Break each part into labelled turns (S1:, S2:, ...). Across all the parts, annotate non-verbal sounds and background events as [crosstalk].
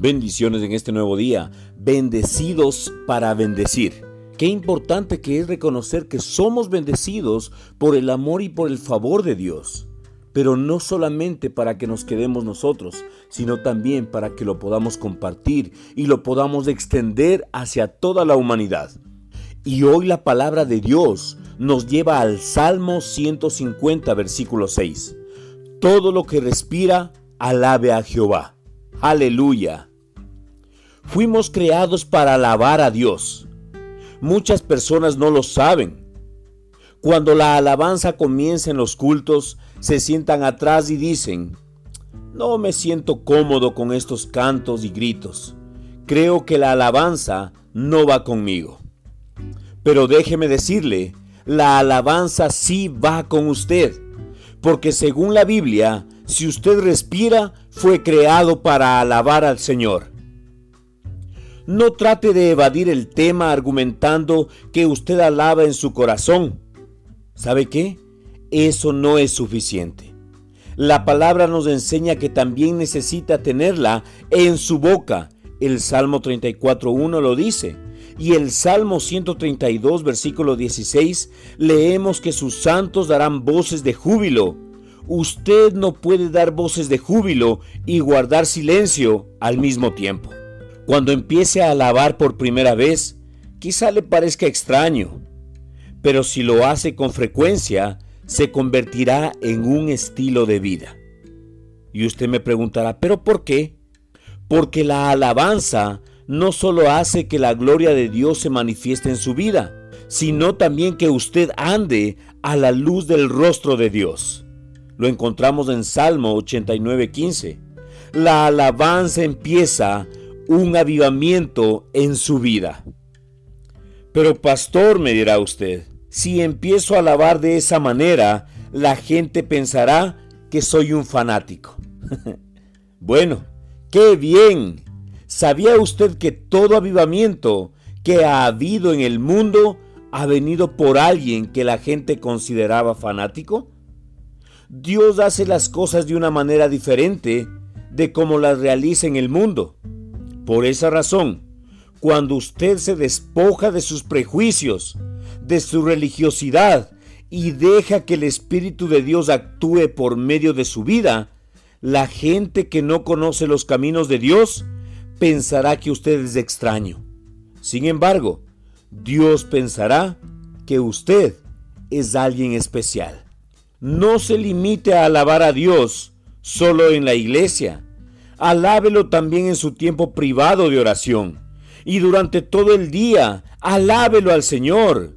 S1: Bendiciones en este nuevo día. Bendecidos para bendecir. Qué importante que es reconocer que somos bendecidos por el amor y por el favor de Dios. Pero no solamente para que nos quedemos nosotros, sino también para que lo podamos compartir y lo podamos extender hacia toda la humanidad. Y hoy la palabra de Dios nos lleva al Salmo 150, versículo 6. Todo lo que respira, alabe a Jehová. Aleluya. Fuimos creados para alabar a Dios. Muchas personas no lo saben. Cuando la alabanza comienza en los cultos, se sientan atrás y dicen, no me siento cómodo con estos cantos y gritos. Creo que la alabanza no va conmigo. Pero déjeme decirle, la alabanza sí va con usted. Porque según la Biblia, si usted respira, fue creado para alabar al Señor. No trate de evadir el tema argumentando que usted alaba en su corazón. ¿Sabe qué? Eso no es suficiente. La palabra nos enseña que también necesita tenerla en su boca. El Salmo 34.1 lo dice. Y el Salmo 132, versículo 16, leemos que sus santos darán voces de júbilo. Usted no puede dar voces de júbilo y guardar silencio al mismo tiempo. Cuando empiece a alabar por primera vez, quizá le parezca extraño, pero si lo hace con frecuencia, se convertirá en un estilo de vida. Y usted me preguntará, ¿pero por qué? Porque la alabanza no solo hace que la gloria de Dios se manifieste en su vida, sino también que usted ande a la luz del rostro de Dios. Lo encontramos en Salmo 89:15. La alabanza empieza un avivamiento en su vida. Pero pastor, me dirá usted, si empiezo a alabar de esa manera, la gente pensará que soy un fanático. [laughs] bueno, qué bien. ¿Sabía usted que todo avivamiento que ha habido en el mundo ha venido por alguien que la gente consideraba fanático? Dios hace las cosas de una manera diferente de como las realiza en el mundo. Por esa razón, cuando usted se despoja de sus prejuicios, de su religiosidad y deja que el Espíritu de Dios actúe por medio de su vida, la gente que no conoce los caminos de Dios pensará que usted es extraño. Sin embargo, Dios pensará que usted es alguien especial. No se limite a alabar a Dios solo en la iglesia alábelo también en su tiempo privado de oración. Y durante todo el día, alábelo al Señor.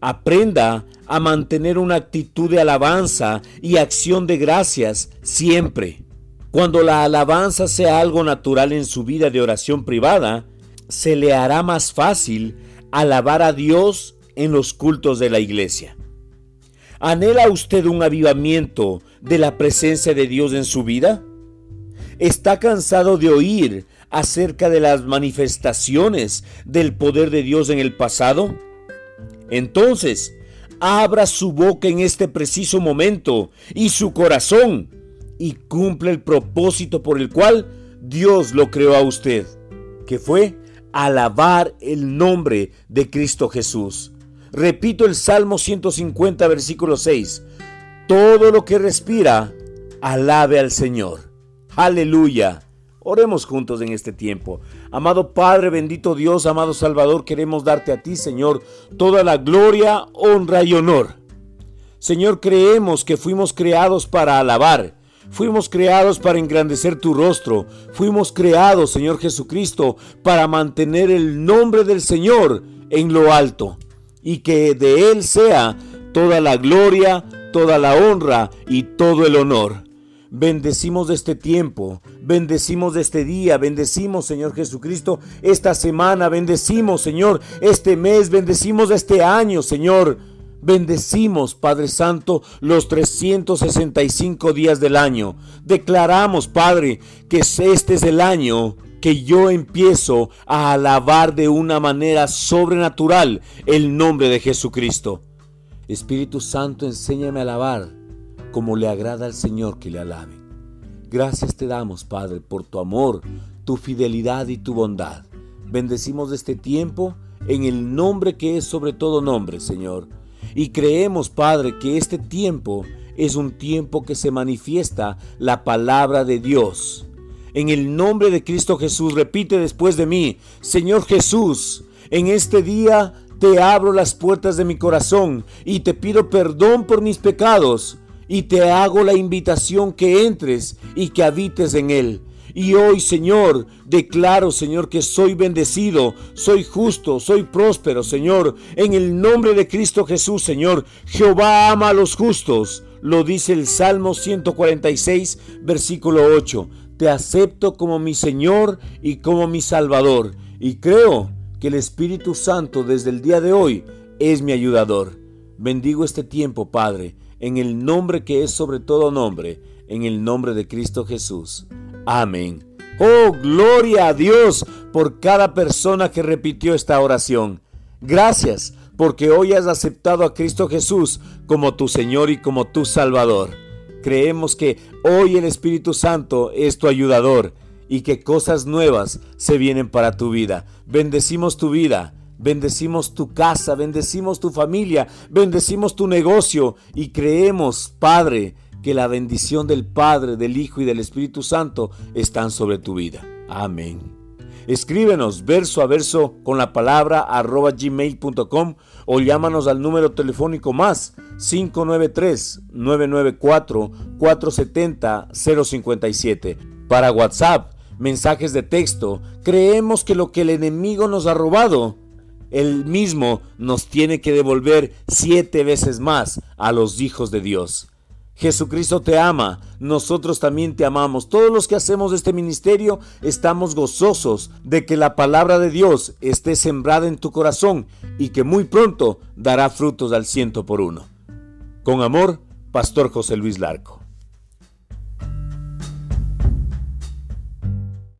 S1: Aprenda a mantener una actitud de alabanza y acción de gracias siempre. Cuando la alabanza sea algo natural en su vida de oración privada, se le hará más fácil alabar a Dios en los cultos de la iglesia. ¿Anhela usted un avivamiento de la presencia de Dios en su vida? Está cansado de oír acerca de las manifestaciones del poder de Dios en el pasado? Entonces, abra su boca en este preciso momento y su corazón y cumple el propósito por el cual Dios lo creó a usted, que fue alabar el nombre de Cristo Jesús. Repito el Salmo 150, versículo 6. Todo lo que respira, alabe al Señor. Aleluya. Oremos juntos en este tiempo. Amado Padre, bendito Dios, amado Salvador, queremos darte a ti, Señor, toda la gloria, honra y honor. Señor, creemos que fuimos creados para alabar. Fuimos creados para engrandecer tu rostro. Fuimos creados, Señor Jesucristo, para mantener el nombre del Señor en lo alto. Y que de Él sea toda la gloria, toda la honra y todo el honor. Bendecimos de este tiempo, bendecimos de este día, bendecimos Señor Jesucristo esta semana, bendecimos Señor este mes, bendecimos este año Señor. Bendecimos, Padre Santo, los 365 días del año. Declaramos, Padre, que este es el año que yo empiezo a alabar de una manera sobrenatural el nombre de Jesucristo. Espíritu Santo, enséñame a alabar como le agrada al Señor que le alabe. Gracias te damos, Padre, por tu amor, tu fidelidad y tu bondad. Bendecimos este tiempo en el nombre que es sobre todo nombre, Señor. Y creemos, Padre, que este tiempo es un tiempo que se manifiesta la palabra de Dios. En el nombre de Cristo Jesús, repite después de mí, Señor Jesús, en este día te abro las puertas de mi corazón y te pido perdón por mis pecados y te hago la invitación que entres y que habites en él. Y hoy, Señor, declaro, Señor, que soy bendecido, soy justo, soy próspero, Señor. En el nombre de Cristo Jesús, Señor, Jehová ama a los justos. Lo dice el Salmo 146, versículo 8. Te acepto como mi Señor y como mi Salvador. Y creo que el Espíritu Santo desde el día de hoy es mi ayudador. Bendigo este tiempo, Padre, en el nombre que es sobre todo nombre, en el nombre de Cristo Jesús. Amén. Oh, gloria a Dios por cada persona que repitió esta oración. Gracias porque hoy has aceptado a Cristo Jesús como tu Señor y como tu Salvador. Creemos que hoy el Espíritu Santo es tu ayudador y que cosas nuevas se vienen para tu vida. Bendecimos tu vida. Bendecimos tu casa, bendecimos tu familia, bendecimos tu negocio y creemos, Padre, que la bendición del Padre, del Hijo y del Espíritu Santo están sobre tu vida. Amén. Escríbenos verso a verso con la palabra arroba gmail.com o llámanos al número telefónico más 593-994-470-057. Para WhatsApp, mensajes de texto, creemos que lo que el enemigo nos ha robado, él mismo nos tiene que devolver siete veces más a los hijos de Dios. Jesucristo te ama, nosotros también te amamos. Todos los que hacemos este ministerio estamos gozosos de que la palabra de Dios esté sembrada en tu corazón y que muy pronto dará frutos al ciento por uno. Con amor, Pastor José Luis Larco.